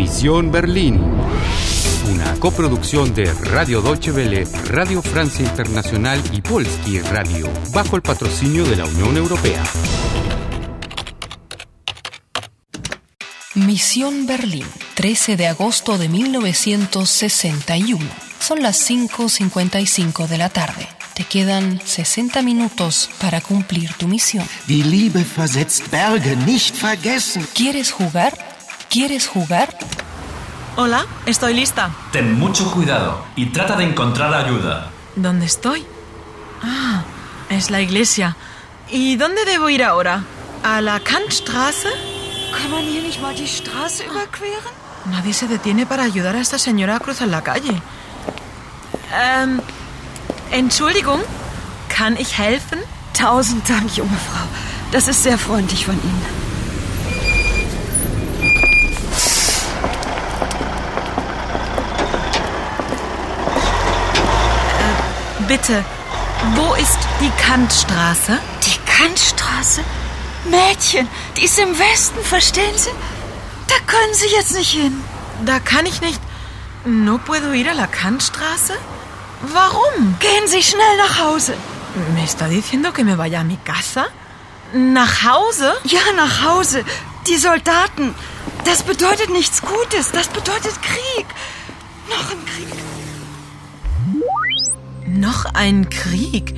Misión Berlín. Una coproducción de Radio Deutsche Welle, Radio Francia Internacional y Polski Radio, bajo el patrocinio de la Unión Europea. Misión Berlín, 13 de agosto de 1961. Son las 5.55 de la tarde. Te quedan 60 minutos para cumplir tu misión. Die Liebe versetzt Berge, nicht vergessen. ¿Quieres jugar? ¿Quieres jugar? Hola, estoy lista. Ten mucho cuidado y trata de encontrar ayuda. ¿Dónde estoy? Ah, es la iglesia. ¿Y dónde debo ir ahora? ¿A la Kantstraße? Kann man hier nicht mal die Straße überqueren? Nadie se detiene para ayudar a esta señora a cruzar la calle. Ähm, Entschuldigung, kann ich helfen? Tausend Dank, junge Frau. Das ist sehr freundlich von Ihnen. Bitte, wo ist die Kantstraße? Die Kantstraße? Mädchen, die ist im Westen, verstehen Sie? Da können Sie jetzt nicht hin. Da kann ich nicht. ¿No puedo ir a la Kantstraße? Warum? Gehen Sie schnell nach Hause. ¿Me está diciendo que me vaya a mi casa? ¿Nach Hause? Ja, nach Hause. Die Soldaten. Das bedeutet nichts Gutes. Das bedeutet Krieg. Noch ein Krieg. Noch ein Krieg.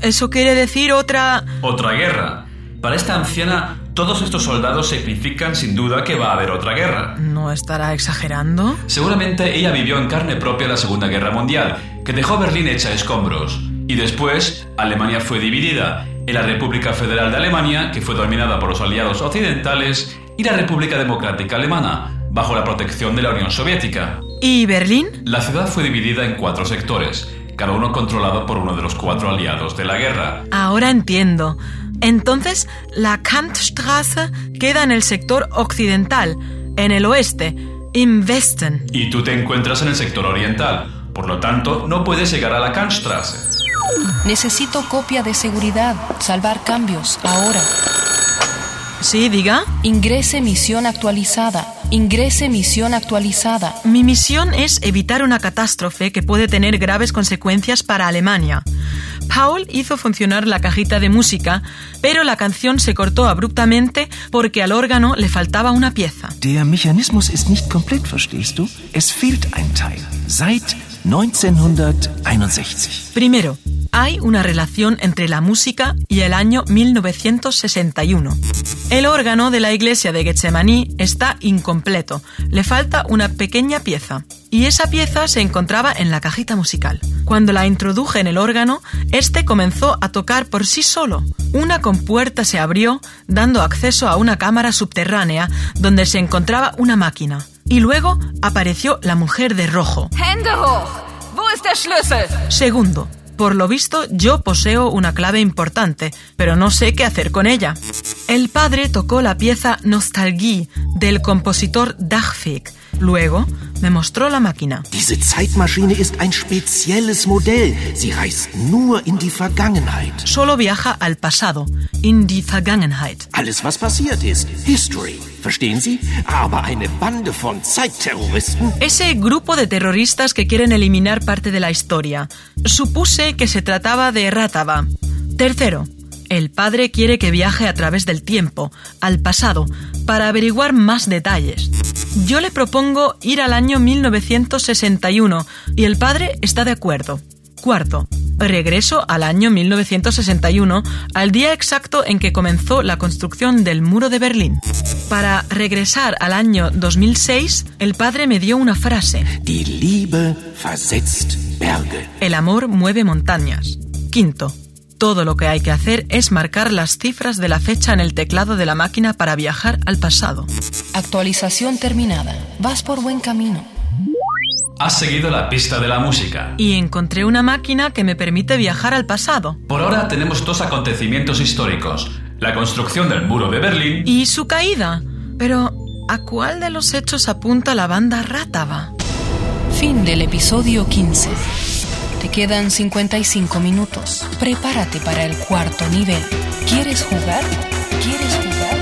Eso quiere decir otra... Otra guerra. Para esta anciana, todos estos soldados significan sin duda que va a haber otra guerra. ¿No estará exagerando? Seguramente ella vivió en carne propia la Segunda Guerra Mundial, que dejó Berlín hecha escombros. Y después, Alemania fue dividida en la República Federal de Alemania, que fue dominada por los aliados occidentales, y la República Democrática Alemana, bajo la protección de la Unión Soviética. ¿Y Berlín? La ciudad fue dividida en cuatro sectores, cada uno controlado por uno de los cuatro aliados de la guerra. Ahora entiendo. Entonces, la Kantstraße queda en el sector occidental, en el oeste, im Westen. Y tú te encuentras en el sector oriental, por lo tanto, no puedes llegar a la Kantstraße. Necesito copia de seguridad. Salvar cambios, ahora. Sí, diga. Ingrese misión actualizada. Ingrese misión actualizada. Mi misión es evitar una catástrofe que puede tener graves consecuencias para Alemania. Paul hizo funcionar la cajita de música, pero la canción se cortó abruptamente porque al órgano le faltaba una pieza. Der Mechanismus ist nicht komplett, verstehst du? Es fehlt ein Teil. Seit 1961. Primero, hay una relación entre la música y el año 1961. El órgano de la iglesia de Getsemaní está incompleto, le falta una pequeña pieza, y esa pieza se encontraba en la cajita musical. Cuando la introduje en el órgano, este comenzó a tocar por sí solo. Una compuerta se abrió, dando acceso a una cámara subterránea donde se encontraba una máquina. Y luego apareció la mujer de rojo. Segundo, por lo visto yo poseo una clave importante, pero no sé qué hacer con ella. El padre tocó la pieza Nostalgie del compositor Dachfeg. Luego me mostró la máquina. Diese Zeitmaschine ist ein spezielles Modell. Sie reist nur in die Vergangenheit. Solo viaja al pasado, in die Vergangenheit. Alles, was passiert ist, History. Verstehen Sie? Aber eine Bande von Zeitterroristen Ese grupo de terroristas que quieren eliminar parte de la historia. Supuse que se trataba de Ratava. Tercero, el padre quiere que viaje a través del tiempo, al pasado, para averiguar más detalles. Yo le propongo ir al año 1961 y el padre está de acuerdo. Cuarto, regreso al año 1961, al día exacto en que comenzó la construcción del muro de Berlín. Para regresar al año 2006, el padre me dio una frase. Die Liebe versetzt Berge. El amor mueve montañas. Quinto, todo lo que hay que hacer es marcar las cifras de la fecha en el teclado de la máquina para viajar al pasado. Actualización terminada. Vas por buen camino. Has seguido la pista de la música. Y encontré una máquina que me permite viajar al pasado. Por ahora tenemos dos acontecimientos históricos. La construcción del muro de Berlín Y su caída. Pero, ¿a cuál de los hechos apunta la banda Rátava? Fin del episodio 15. Te quedan 55 minutos. Prepárate para el cuarto nivel. ¿Quieres jugar? ¿Quieres jugar?